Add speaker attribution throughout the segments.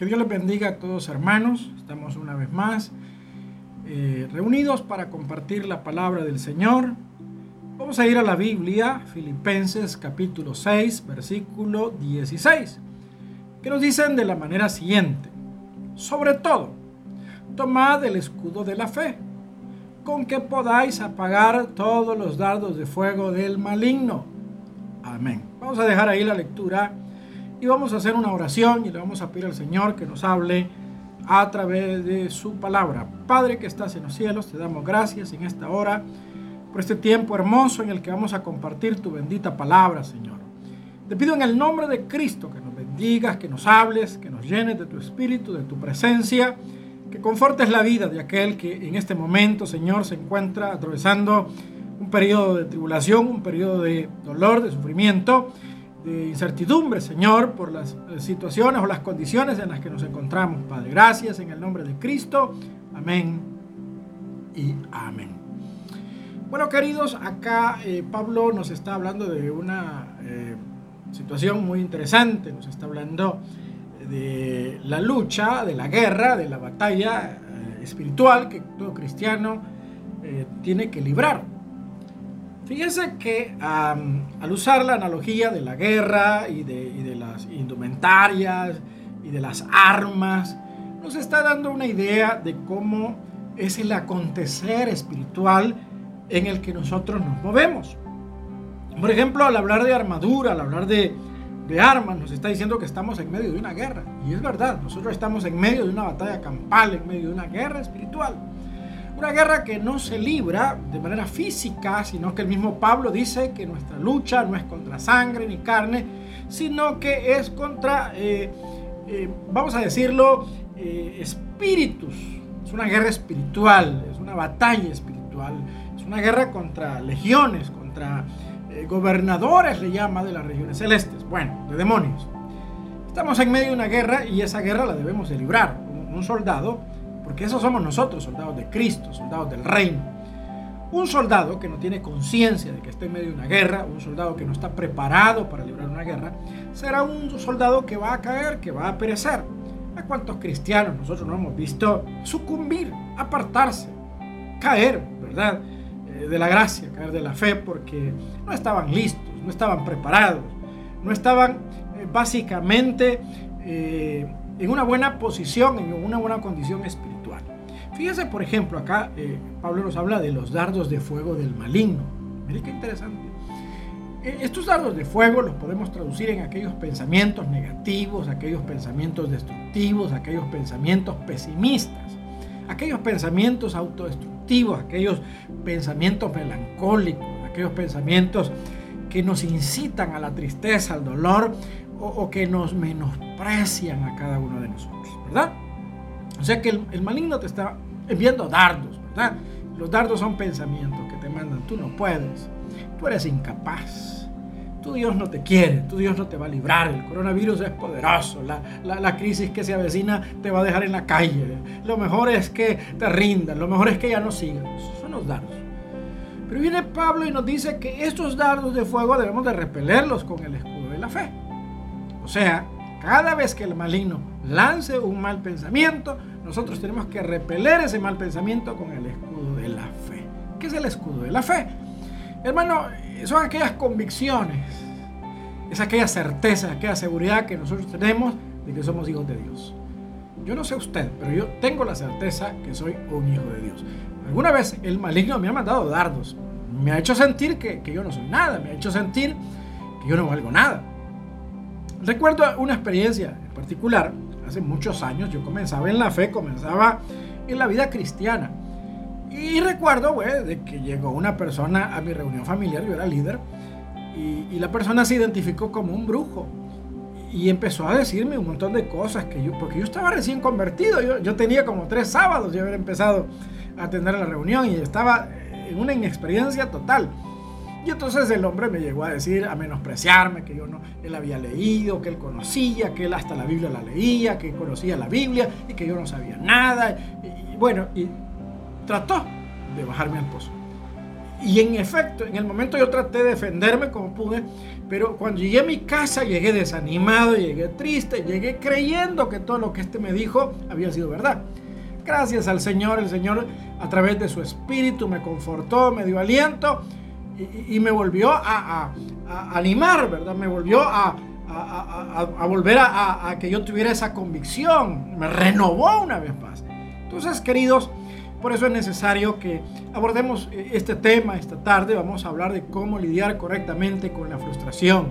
Speaker 1: Que Dios les bendiga a todos hermanos. Estamos una vez más eh, reunidos para compartir la palabra del Señor. Vamos a ir a la Biblia, Filipenses capítulo 6, versículo 16, que nos dicen de la manera siguiente. Sobre todo, tomad el escudo de la fe, con que podáis apagar todos los dardos de fuego del maligno. Amén. Vamos a dejar ahí la lectura y vamos a hacer una oración y le vamos a pedir al Señor que nos hable a través de su palabra. Padre que estás en los cielos, te damos gracias en esta hora por este tiempo hermoso en el que vamos a compartir tu bendita palabra, Señor. Te pido en el nombre de Cristo que nos bendigas, que nos hables, que nos llenes de tu espíritu, de tu presencia, que confortes la vida de aquel que en este momento, Señor, se encuentra atravesando un periodo de tribulación, un periodo de dolor, de sufrimiento de incertidumbre, Señor, por las eh, situaciones o las condiciones en las que nos encontramos, Padre. Gracias en el nombre de Cristo. Amén y amén. Bueno, queridos, acá eh, Pablo nos está hablando de una eh, situación muy interesante, nos está hablando de la lucha, de la guerra, de la batalla espiritual que todo cristiano tiene que librar. Fíjense que al usar la analogía de la guerra y de, las indumentarias y de las armas, nos está dando una idea de cómo es el acontecer espiritual en el que nosotros nos movemos. Por ejemplo, al hablar de armadura, al hablar de, de, armas, nos está diciendo que estamos en medio de una guerra. Y es verdad, nosotros estamos en medio de una batalla campal, en medio de una guerra espiritual. Una guerra que no se libra de manera física, sino que el mismo Pablo dice que nuestra lucha no es contra sangre ni carne, sino que es contra, eh, eh, vamos a decirlo, eh, espíritus. Es una guerra espiritual, es una batalla espiritual, es una guerra contra legiones, contra gobernadores, le llama, de las regiones celestes, bueno, de demonios. Estamos en medio de una guerra y esa guerra la debemos de librar. Un soldado porque esos somos nosotros, soldados de Cristo, soldados del reino. Un soldado que no tiene conciencia de que está en medio de una guerra, un soldado que no está preparado para librar una guerra, será un soldado que va a caer, que va a perecer. ¿A cuántos cristianos nosotros no hemos visto sucumbir, apartarse, caer, ¿verdad? Eh, de la gracia, caer de la fe, porque no estaban listos, no estaban preparados, no estaban eh, básicamente eh, en una buena posición, en una buena condición espiritual. Fíjense, por ejemplo, acá eh, Pablo nos habla de los dardos de fuego del maligno. Miren qué interesante. Eh, estos dardos de fuego los podemos traducir en aquellos pensamientos negativos, aquellos pensamientos destructivos, aquellos pensamientos pesimistas, aquellos pensamientos autodestructivos, aquellos pensamientos melancólicos, aquellos pensamientos que nos incitan a la tristeza, al dolor o, o que nos menosprecian a cada uno de nosotros, ¿verdad? O sea que el, maligno te está enviando dardos, ¿verdad? Los dardos son pensamientos que te mandan, tú no puedes, tú eres incapaz, tu Dios no te quiere, tu Dios no te va a librar, el coronavirus es poderoso, la, crisis que se avecina te va a dejar en la calle, lo mejor es que te rindas, lo mejor es que ya no sigas, son los dardos. Pero viene Pablo y nos dice que estos dardos de fuego debemos de repelerlos con el escudo de la fe. O sea, cada vez que el maligno lance un mal pensamiento, nosotros tenemos que repeler ese mal pensamiento con el escudo de la fe. ¿Qué es el escudo de la fe? Hermano, son aquellas convicciones, es aquella certeza, aquella seguridad que nosotros tenemos de que somos hijos de Dios. Yo no sé usted, pero yo tengo la certeza que soy un hijo de Dios. Alguna vez el maligno me ha mandado dardos, me ha hecho sentir que, que yo no soy nada, me ha hecho sentir que yo no valgo nada. Recuerdo una experiencia en particular hace muchos años, yo comenzaba en la fe, comenzaba en la vida cristiana. Y recuerdo, güey, de que llegó una persona a mi reunión familiar, yo era líder, y, la persona se identificó como un brujo. Y empezó a decirme un montón de cosas que yo, porque yo estaba recién convertido, yo, yo tenía como tres sábados de haber empezado a atender la reunión y estaba en una inexperiencia total. Y entonces el hombre me llegó a decir, a menospreciarme, que yo no, él había leído, que él conocía, que él hasta la Biblia la leía, que conocía la Biblia y que yo no sabía nada. Y, bueno, y trató de bajarme al pozo. Y en efecto, en el momento yo traté de defenderme como pude, pero cuando llegué a mi casa llegué desanimado, llegué triste, llegué creyendo que todo lo que este me dijo había sido verdad. Gracias al Señor, el Señor a través de su espíritu me confortó, me dio aliento y, me volvió a, animar, ¿verdad? Me volvió a, volver a, que yo tuviera esa convicción, me renovó una vez más. Entonces, queridos, por eso es necesario que abordemos este tema esta tarde. Vamos a hablar de cómo lidiar correctamente con la frustración,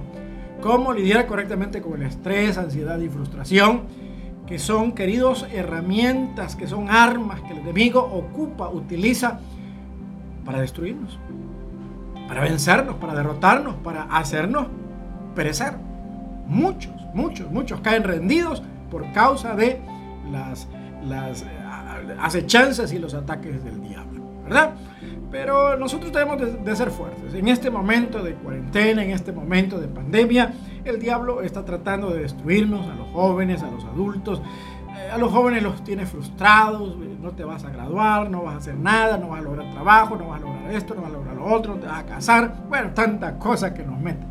Speaker 1: cómo lidiar correctamente con el estrés, ansiedad y frustración, que son, queridos, herramientas, que son armas que el enemigo ocupa, utiliza para destruirnos para vencernos, para derrotarnos, para hacernos perecer. Muchos, muchos, muchos caen rendidos por causa de las, las eh, acechanzas y los ataques del diablo, ¿verdad? Pero nosotros debemos de, ser fuertes. En este momento de cuarentena, en este momento de pandemia, el diablo está tratando de destruirnos a los jóvenes, a los adultos. A los jóvenes los tiene frustrados, no te vas a graduar, no vas a hacer nada, no vas a lograr trabajo, no vas a lograr esto, no vas a lograr lo otro, te vas a casar, bueno, tantas cosas que nos meten.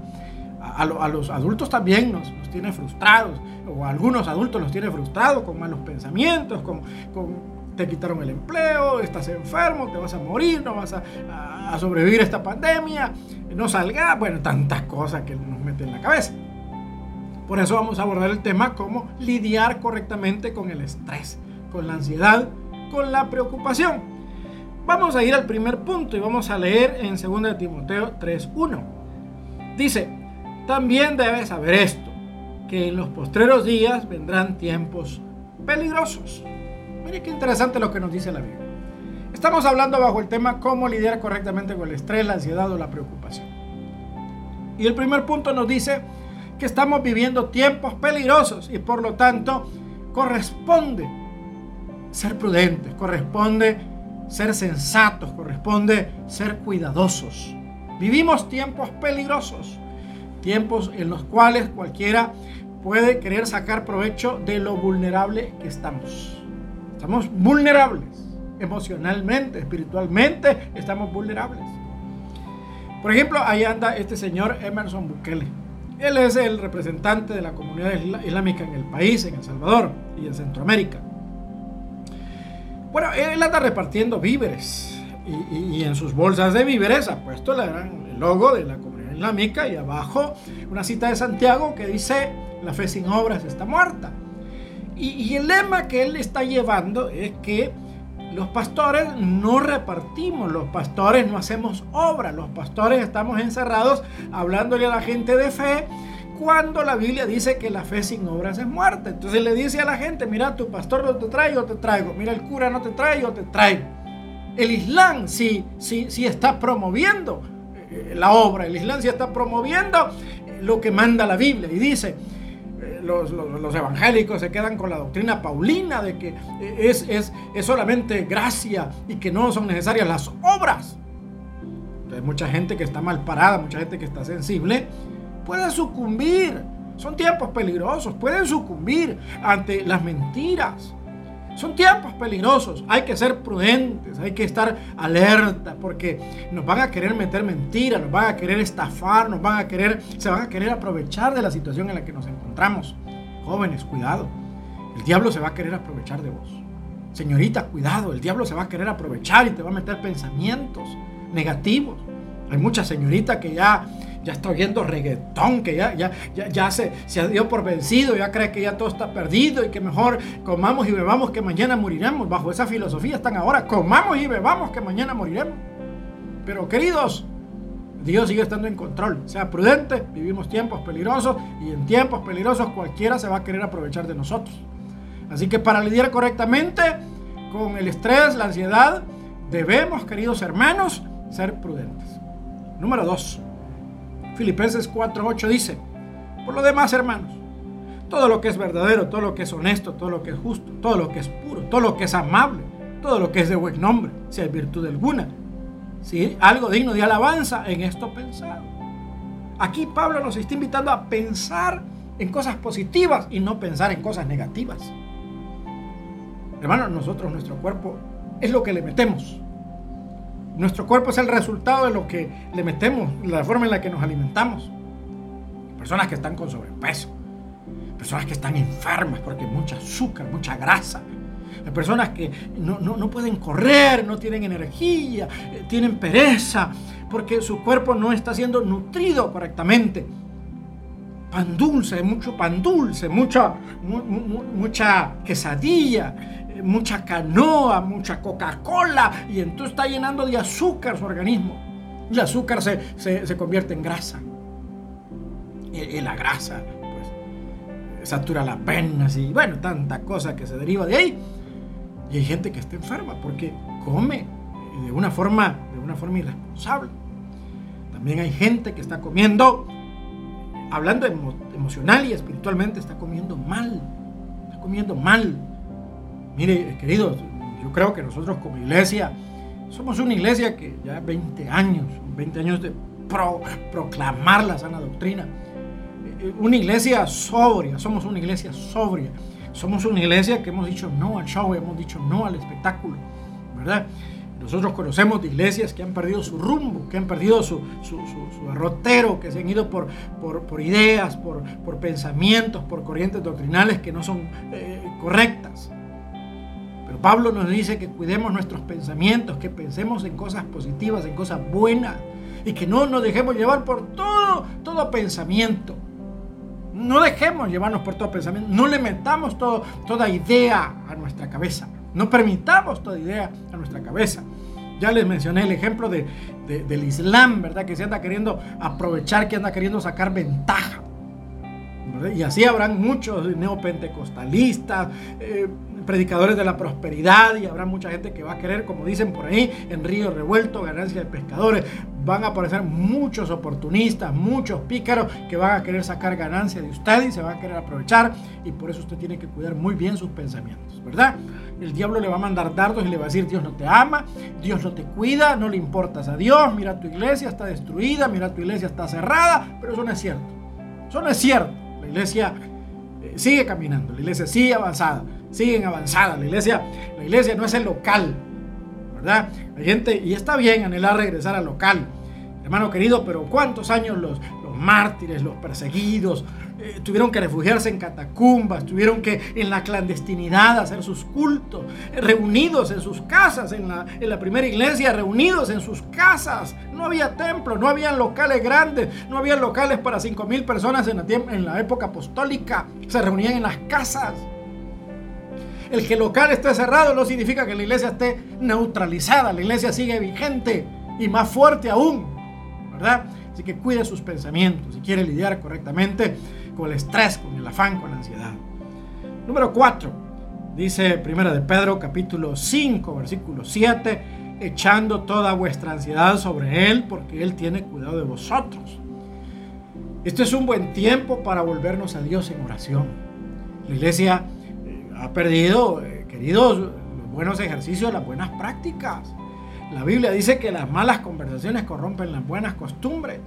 Speaker 1: A, los adultos también nos, nos, tiene frustrados, o a algunos adultos los tiene frustrados con malos pensamientos, con, con te quitaron el empleo, estás enfermo, te vas a morir, no vas a, a sobrevivir a esta pandemia, no salgas, bueno, tantas cosas que nos meten en la cabeza. Por eso vamos a abordar el tema cómo lidiar correctamente con el estrés, con la ansiedad, con la preocupación. Vamos a ir al primer punto y vamos a leer en 2 Timoteo 3.1. Dice, también debes saber esto, que en los postreros días vendrán tiempos peligrosos. Mire qué interesante lo que nos dice la Biblia. Estamos hablando bajo el tema cómo lidiar correctamente con el estrés, la ansiedad o la preocupación. Y el primer punto nos dice que estamos viviendo tiempos peligrosos y por lo tanto corresponde ser prudentes, corresponde ser sensatos, corresponde ser cuidadosos. Vivimos tiempos peligrosos, tiempos en los cuales cualquiera puede querer sacar provecho de lo vulnerable que estamos. Estamos vulnerables, emocionalmente, espiritualmente, estamos vulnerables. Por ejemplo, ahí anda este señor Emerson Bukele. Él es el representante de la comunidad islámica en el país, en El Salvador y en Centroamérica. Bueno, él anda repartiendo víveres y, en sus bolsas de víveres ha puesto el logo de la comunidad islámica y abajo una cita de Santiago que dice, la fe sin obras está muerta. Y, y el lema que él está llevando es que los pastores no repartimos, los pastores no hacemos obra, los pastores estamos encerrados hablándole a la gente de fe cuando la Biblia dice que la fe sin obras es muerta. Entonces le dice a la gente, mira, tu pastor no te trae, yo te traigo. Mira, el cura no te trae, yo te traigo. El Islam sí, sí, sí está promoviendo eh, la obra, el Islam sí está promoviendo eh, lo que manda la Biblia. Y dice, los, evangélicos se quedan con la doctrina paulina de que es, es, es solamente gracia y que no son necesarias las obras. Hay mucha gente que está mal parada, mucha gente que está sensible pueden sucumbir. Son tiempos peligrosos, pueden sucumbir ante las mentiras. Son tiempos peligrosos, hay que ser prudentes, hay que estar alerta porque nos van a querer meter mentiras, nos van a querer estafar, nos van a querer, se van a querer aprovechar de la situación en la que nos encontramos. Jóvenes, cuidado, el diablo se va a querer aprovechar de vos. Señorita, cuidado, el diablo se va a querer aprovechar y te va a meter pensamientos negativos. Hay muchas señoritas que ya ya está oyendo reggaetón, que ya, ya, ya, se, se dio por vencido, ya cree que ya todo está perdido y que mejor comamos y bebamos que mañana moriremos. Bajo esa filosofía están ahora, comamos y bebamos que mañana moriremos. Pero queridos, Dios sigue estando en control. Sea prudente, vivimos tiempos peligrosos y en tiempos peligrosos cualquiera se va a querer aprovechar de nosotros. Así que para lidiar correctamente con el estrés, la ansiedad, debemos, queridos hermanos, ser prudentes. Número dos, Filipenses 4:8 dice, por lo demás, hermanos, todo lo que es verdadero, todo lo que es honesto, todo lo que es justo, todo lo que es puro, todo lo que es amable, todo lo que es de buen nombre, si hay virtud alguna, si algo digno de alabanza, en esto pensar. Aquí Pablo nos está invitando a pensar en cosas positivas y no pensar en cosas negativas. Hermanos, nosotros, nuestro cuerpo, es lo que le metemos. Nuestro cuerpo es el resultado de lo que le metemos, la forma en la que nos alimentamos. Personas que están con sobrepeso, personas que están enfermas porque mucha azúcar, mucha grasa. Personas que no, no pueden correr, no tienen energía, eh, tienen pereza, porque su cuerpo no está siendo nutrido correctamente. Pan dulce, mucho pan dulce, mucha, mucha quesadilla, eh, mucha canoa, mucha Coca-Cola, y entonces está llenando de azúcar su organismo. Y el azúcar se, convierte en grasa. Y, la grasa, pues, satura las venas y bueno, tanta cosa que se deriva de ahí. Y hay gente que está enferma porque come de una forma, de una forma irresponsable. También hay gente que está comiendo, hablando emocional y espiritualmente, está comiendo mal. Está comiendo mal. Mire, queridos, yo creo que nosotros como iglesia somos una iglesia que ya 20 años, 20 años de proclamar la sana doctrina. Eh, una iglesia sobria, somos una iglesia sobria. Somos una iglesia que hemos dicho no al show, hemos dicho no al espectáculo, ¿verdad? Nosotros conocemos de iglesias que han perdido su rumbo, que han perdido su, su, derrotero, que se han ido por, ideas, por, pensamientos, por corrientes doctrinales que no son eh, correctas. Pero Pablo nos dice que cuidemos nuestros pensamientos, que pensemos en cosas positivas, en cosas buenas, y que no nos dejemos llevar por todo, todo pensamiento. No dejemos llevarnos por todo pensamiento, no le metamos toda idea a nuestra cabeza. No permitamos toda idea a nuestra cabeza. Ya les mencioné el ejemplo de, del Islam, ¿verdad? Que se anda queriendo aprovechar, que anda queriendo sacar ventaja. Y así habrán muchos neopentecostalistas, eh, predicadores de la prosperidad y habrá mucha gente que va a querer, como dicen por ahí, en río revuelto, ganancia de pescadores. Van a aparecer muchos oportunistas, muchos pícaros que van a querer sacar ganancia de usted y se van a querer aprovechar y por eso usted tiene que cuidar muy bien sus pensamientos, ¿verdad? El diablo le va a mandar dardos y le va a decir, Dios no te ama, Dios no te cuida, no le importas a Dios, mira tu iglesia está destruida, mira tu iglesia está cerrada, pero eso no es cierto. Eso no es cierto. La iglesia eh, sigue caminando, la iglesia sigue avanzada, siguen avanzada. La iglesia, la iglesia no es el local, ¿verdad? La gente, y está bien anhelar regresar al local, hermano querido, pero ¿cuántos años los, los mártires, los perseguidos, eh, tuvieron que refugiarse en catacumbas, tuvieron que en la clandestinidad hacer sus cultos, eh, reunidos en sus casas, en la, en la primera iglesia, reunidos en sus casas. No había templo, no había locales grandes, no había locales para cinco mil personas en la, en la época apostólica, se reunían en las casas. El que el local esté cerrado no significa que la iglesia esté neutralizada, la iglesia sigue vigente y más fuerte aún, ¿verdad? Así que cuide sus pensamientos si quiere lidiar correctamente con el estrés, con el afán, con la ansiedad. Número 4. Dice Primera de Pedro capítulo 5 versículo 7, echando toda vuestra ansiedad sobre Él porque Él tiene cuidado de vosotros. Este es un buen tiempo para volvernos a Dios en oración. La iglesia eh, ha perdido, eh, queridos, los buenos ejercicios, las buenas prácticas. La Biblia dice que las malas conversaciones corrompen las buenas costumbres.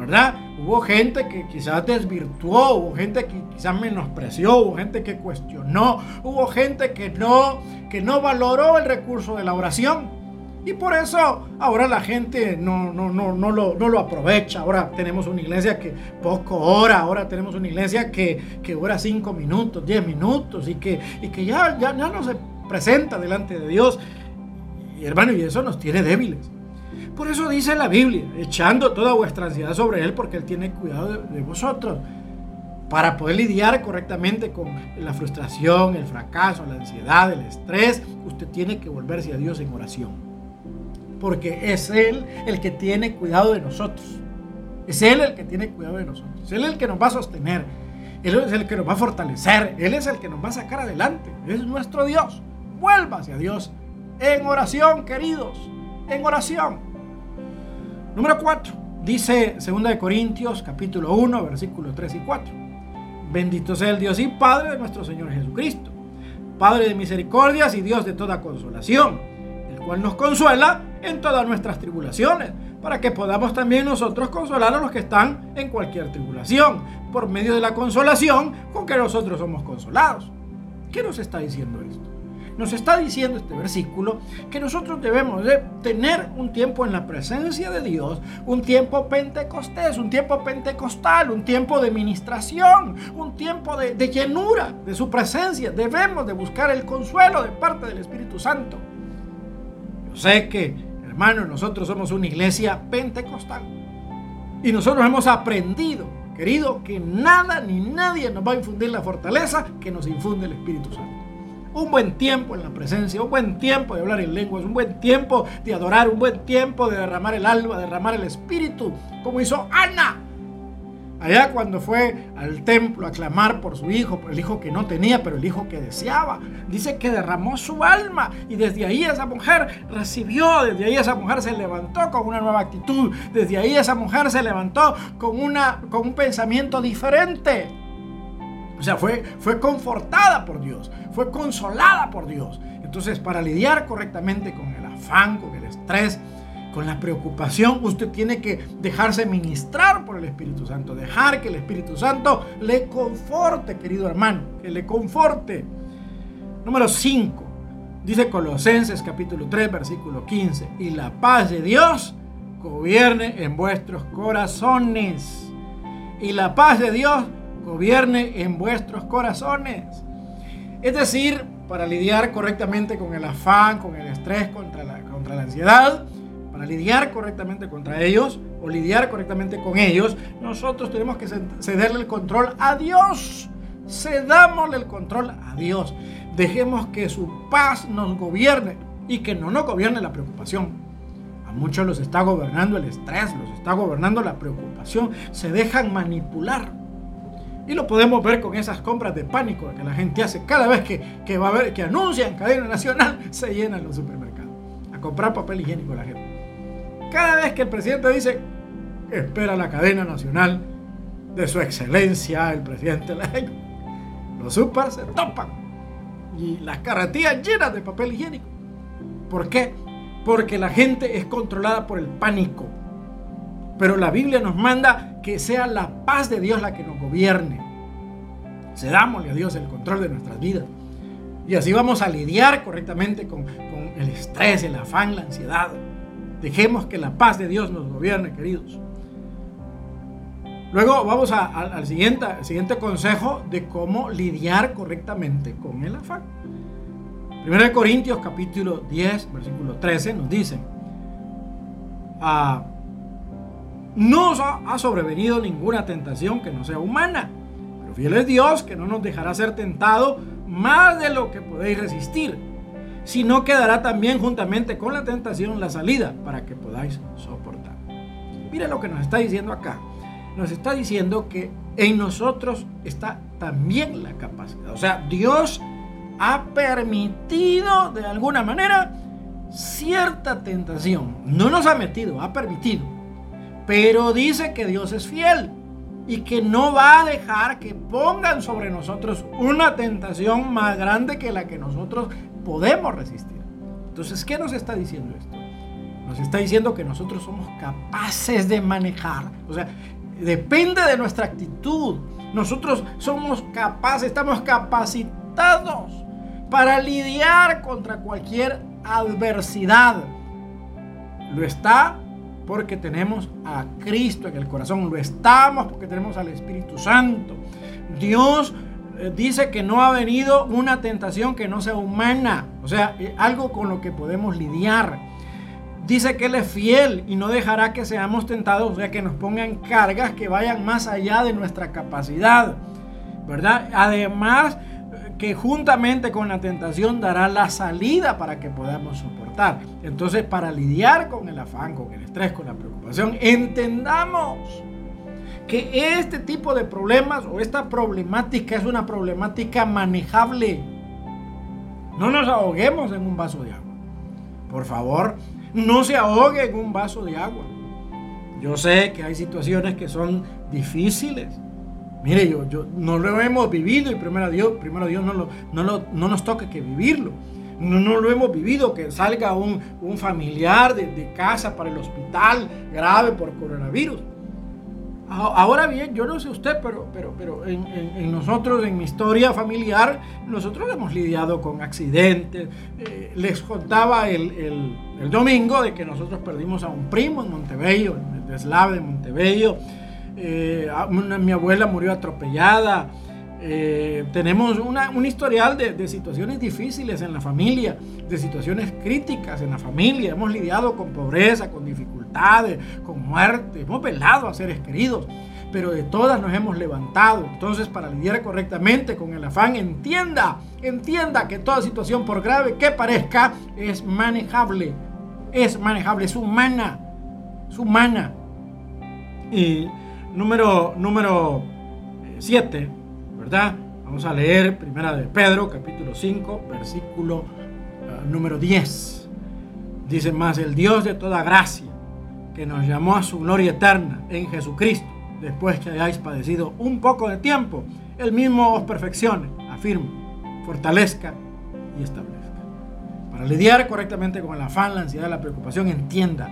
Speaker 1: ¿Verdad? Hubo gente que quizás desvirtuó, hubo gente que quizás menospreció, hubo gente que cuestionó, hubo gente que no, que no valoró el recurso de la oración. Y por eso ahora la gente no, no, no, no, lo, no lo aprovecha. Ahora tenemos una iglesia que poco ora, ahora tenemos una iglesia que, que ora cinco minutos, diez minutos y que, y que ya, ya, ya no se presenta delante de Dios. Y hermano, y eso nos tiene débiles. Por eso dice la Biblia, echando toda vuestra ansiedad sobre Él porque Él tiene cuidado de, vosotros. Para poder lidiar correctamente con la frustración, el fracaso, la ansiedad, el estrés, usted tiene que volverse a Dios en oración. Porque es Él el que tiene cuidado de nosotros. Es Él el que tiene cuidado de nosotros. Es Él el que nos va a sostener. Él es el que nos va a fortalecer. Él es el que nos va a sacar adelante. Es nuestro Dios. Vuelva hacia Dios en oración, queridos. En oración. Número 4. Dice 2 Corintios capítulo 1 versículos 3 y 4. Bendito sea el Dios y Padre de nuestro Señor Jesucristo, Padre de misericordias y Dios de toda consolación, el cual nos consuela en todas nuestras tribulaciones, para que podamos también nosotros consolar a los que están en cualquier tribulación, por medio de la consolación con que nosotros somos consolados. ¿Qué nos está diciendo esto? Nos está diciendo este versículo que nosotros debemos de tener un tiempo en la presencia de Dios, un tiempo pentecostés, un tiempo pentecostal, un tiempo de ministración, un tiempo de, llenura de su presencia. Debemos de buscar el consuelo de parte del Espíritu Santo. Yo sé que, hermanos, nosotros somos una iglesia pentecostal y nosotros hemos aprendido Querido, que nada ni nadie nos va a infundir la fortaleza que nos infunde el Espíritu Santo. Un buen tiempo en la presencia, un buen tiempo de hablar en lenguas, un buen tiempo de adorar, un buen tiempo de derramar el alma, derramar el espíritu, como hizo Ana Allá cuando fue al templo a clamar por su hijo, por el hijo que no tenía, pero el hijo que deseaba, dice que derramó su alma y desde ahí esa mujer recibió, desde ahí esa mujer se levantó con una nueva actitud, desde ahí esa mujer se levantó con, una, con un pensamiento diferente. O sea, fue, fue confortada por Dios, fue consolada por Dios. Entonces, para lidiar correctamente con el afán, con el estrés, con la preocupación, usted tiene que dejarse ministrar por el Espíritu Santo, dejar que el Espíritu Santo le conforte, querido hermano, que le conforte. Número 5, dice Colosenses capítulo 3, versículo 15, y la paz de Dios gobierne en vuestros corazones. Y la paz de Dios gobierne en vuestros corazones. Es decir, para lidiar correctamente con el afán, con el estrés, contra la, contra la ansiedad, para lidiar correctamente contra ellos o lidiar correctamente con ellos, nosotros tenemos que cederle el control a Dios. Cedámosle el control a Dios. Dejemos que su paz nos gobierne y que no nos gobierne la preocupación. A muchos los está gobernando el estrés, los está gobernando la preocupación. Se dejan manipular. Y lo podemos ver con esas compras de pánico que la gente hace cada vez que, que va a ver, que anuncian cadena nacional, se llenan los supermercados. A comprar papel higiénico la gente. Cada vez que el presidente dice, espera la cadena nacional de su excelencia, el presidente los super se topan y las carretillas llenas de papel higiénico. ¿Por qué? Porque la gente es controlada por el pánico. Pero la Biblia nos manda que sea la paz de Dios la que nos gobierne. Cedámosle a Dios el control de nuestras vidas. Y así vamos a lidiar correctamente con, con el estrés, el afán, la ansiedad. Dejemos que la paz de Dios nos gobierne, queridos. Luego vamos al siguiente, consejo de cómo lidiar correctamente con el afán. 1 Corintios capítulo 10, versículo 13 nos dice, ah, no os ha sobrevenido ninguna tentación que no sea humana, pero fiel es Dios que no nos dejará ser tentado más de lo que podéis resistir sino quedará también juntamente con la tentación la salida para que podáis soportar. Mira lo que nos está diciendo acá. Nos está diciendo que en nosotros está también la capacidad. O sea, Dios ha permitido de alguna manera cierta tentación. No nos ha metido, ha permitido. Pero dice que Dios es fiel y que no va a dejar que pongan sobre nosotros una tentación más grande que la que nosotros podemos resistir. Entonces, ¿qué nos está diciendo esto? Nos está diciendo que nosotros somos capaces de manejar. O sea, depende de nuestra actitud. Nosotros somos capaces, estamos capacitados para lidiar contra cualquier adversidad. Lo está porque tenemos a Cristo en el corazón. Lo estamos porque tenemos al Espíritu Santo. Dios eh, dice que no ha venido una tentación que no sea humana, o sea, eh, algo con lo que podemos lidiar. Dice que Él es fiel y no dejará que seamos tentados, o sea, que nos pongan cargas que vayan más allá de nuestra capacidad, ¿verdad? Además, eh, que juntamente con la tentación dará la salida para que podamos soportar. Entonces, para lidiar con el afán, con el estrés, con la preocupación, entendamos que este tipo de problemas o esta problemática es una problemática manejable. No nos ahoguemos en un vaso de agua. Por favor, no se ahogue en un vaso de agua. Yo sé que hay situaciones que son difíciles. Mire, yo, yo no lo hemos vivido y primero Dios, primero Dios no, lo, no, nos toca que vivirlo. No, no, lo hemos vivido, que salga un, familiar de, casa para el hospital grave por coronavirus. Ahora bien, yo no sé usted, pero, pero, pero en, nosotros, en mi historia familiar, nosotros hemos lidiado con accidentes. Eh, les contaba el, domingo de que nosotros perdimos a un primo en Montebello, en el deslave de Montebello. Eh, mi abuela murió atropellada. Eh, tenemos un historial de, situaciones difíciles en la familia, de situaciones críticas en la familia. Hemos lidiado con pobreza, con dificultades, con muerte. Hemos velado a seres queridos, pero de todas nos hemos levantado. Entonces, para lidiar correctamente con el afán, entienda, entienda que toda situación, por grave que parezca, es manejable. Es manejable, es humana. Es humana. Y número 7 ¿verdad? Vamos a leer Primera de Pedro, capítulo 5, versículo uh, número 10. Dice más, el Dios de toda gracia, que nos llamó a su gloria eterna en Jesucristo, después que hayáis padecido un poco de tiempo, el mismo os perfeccione, afirme, fortalezca y establezca. Para lidiar correctamente con el afán, la ansiedad, la preocupación, entienda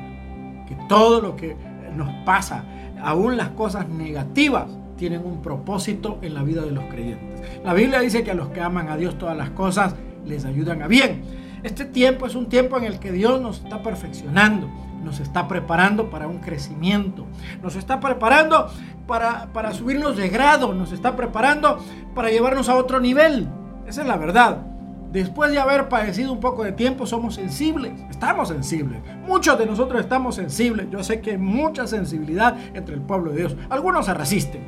Speaker 1: que todo lo que nos pasa, aún las cosas negativas, tienen un propósito en la vida de los creyentes. La Biblia dice que a los que aman a Dios todas las cosas les ayudan a bien. Este tiempo es un tiempo en el que Dios nos está perfeccionando, nos está preparando para un crecimiento, nos está preparando para, para subirnos de grado, nos está preparando para llevarnos a otro nivel. Esa es la verdad. Después de haber padecido un poco de tiempo, somos sensibles, estamos sensibles. Muchos de nosotros estamos sensibles. Yo sé que hay mucha sensibilidad entre el pueblo de Dios. Algunos se resisten,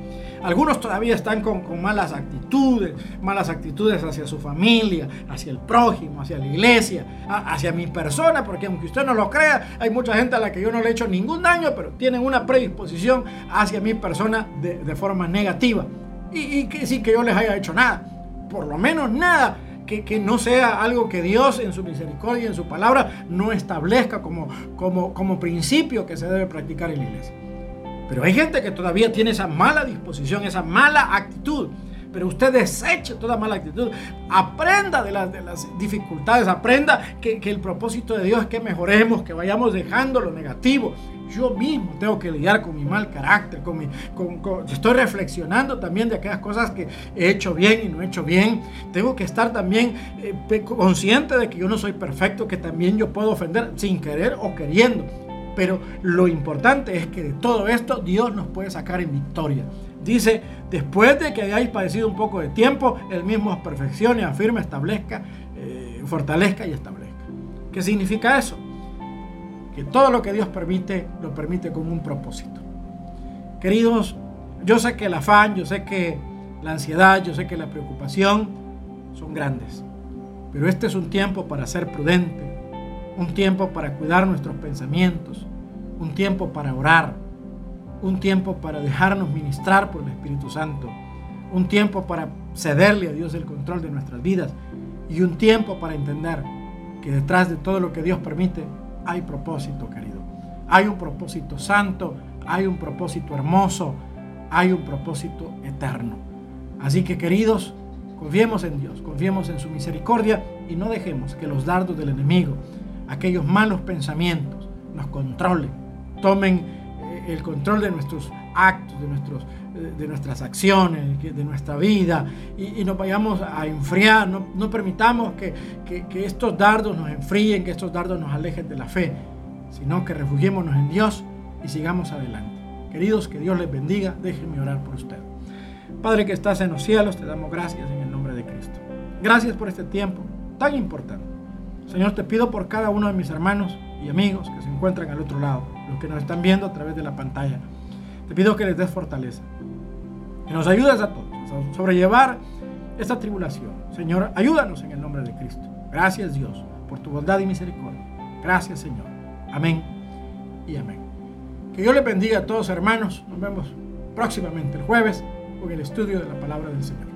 Speaker 1: algunos todavía están con, malas actitudes, malas actitudes hacia su familia, hacia el prójimo, hacia la iglesia, hacia mi persona, porque aunque usted no lo crea, hay mucha gente a la que yo no le he hecho ningún daño, pero tienen una predisposición hacia mi persona de, forma negativa. Y, que sí que yo les haya hecho nada, por lo menos nada que, no sea algo que Dios en su misericordia y en su palabra no establezca como, como, como principio que se debe practicar en la iglesia. Pero hay gente que todavía tiene esa mala disposición, esa mala actitud. Pero usted deseche toda mala actitud. Aprenda de las, de las dificultades. Aprenda que, el propósito de Dios es que mejoremos, que vayamos dejando lo negativo. Yo mismo tengo que lidiar con mi mal carácter. Con mi, estoy reflexionando también de aquellas cosas que he hecho bien y no he hecho bien. Tengo que estar también eh, consciente de que yo no soy perfecto, que también yo puedo ofender sin querer o queriendo. Pero lo importante es que de todo esto Dios nos puede sacar en victoria. Dice, después de que hayáis padecido un poco de tiempo, el mismo os perfeccione, afirme, establezca, eh, fortalezca y establezca. ¿Qué significa eso? Que todo lo que Dios permite, lo permite con un propósito. Queridos, yo sé que el afán, yo sé que la ansiedad, yo sé que la preocupación son grandes. Pero este es un tiempo para ser prudente, un tiempo para cuidar nuestros pensamientos, un tiempo para orar, un tiempo para dejarnos ministrar por el Espíritu Santo, un tiempo para cederle a Dios el control de nuestras vidas y un tiempo para entender que detrás de todo lo que Dios permite hay propósito, querido. Hay un propósito santo, hay un propósito hermoso, hay un propósito eterno. Así que, queridos, confiemos en Dios, confiemos en su misericordia y no dejemos que los dardos del enemigo aquellos malos pensamientos nos controlen, tomen eh, el control de nuestros actos, de, nuestros, eh, de nuestras acciones, de nuestra vida, y, nos vayamos a enfriar, no, permitamos que, que, estos dardos nos enfríen, que estos dardos nos alejen de la fe, sino que refugiémonos en Dios y sigamos adelante. Queridos, que Dios les bendiga, déjenme orar por usted. Padre que estás en los cielos, te damos gracias en el nombre de Cristo. Gracias por este tiempo tan importante Señor, te pido por cada uno de mis hermanos y amigos que se encuentran al otro lado, los que nos están viendo a través de la pantalla. Te pido que les des fortaleza, que nos ayudes a todos a sobrellevar esta tribulación. Señor, ayúdanos en el nombre de Cristo. Gracias Dios por tu bondad y misericordia. Gracias Señor. Amén y amén. Que Dios les bendiga a todos hermanos. Nos vemos próximamente el jueves con el estudio de la palabra del Señor.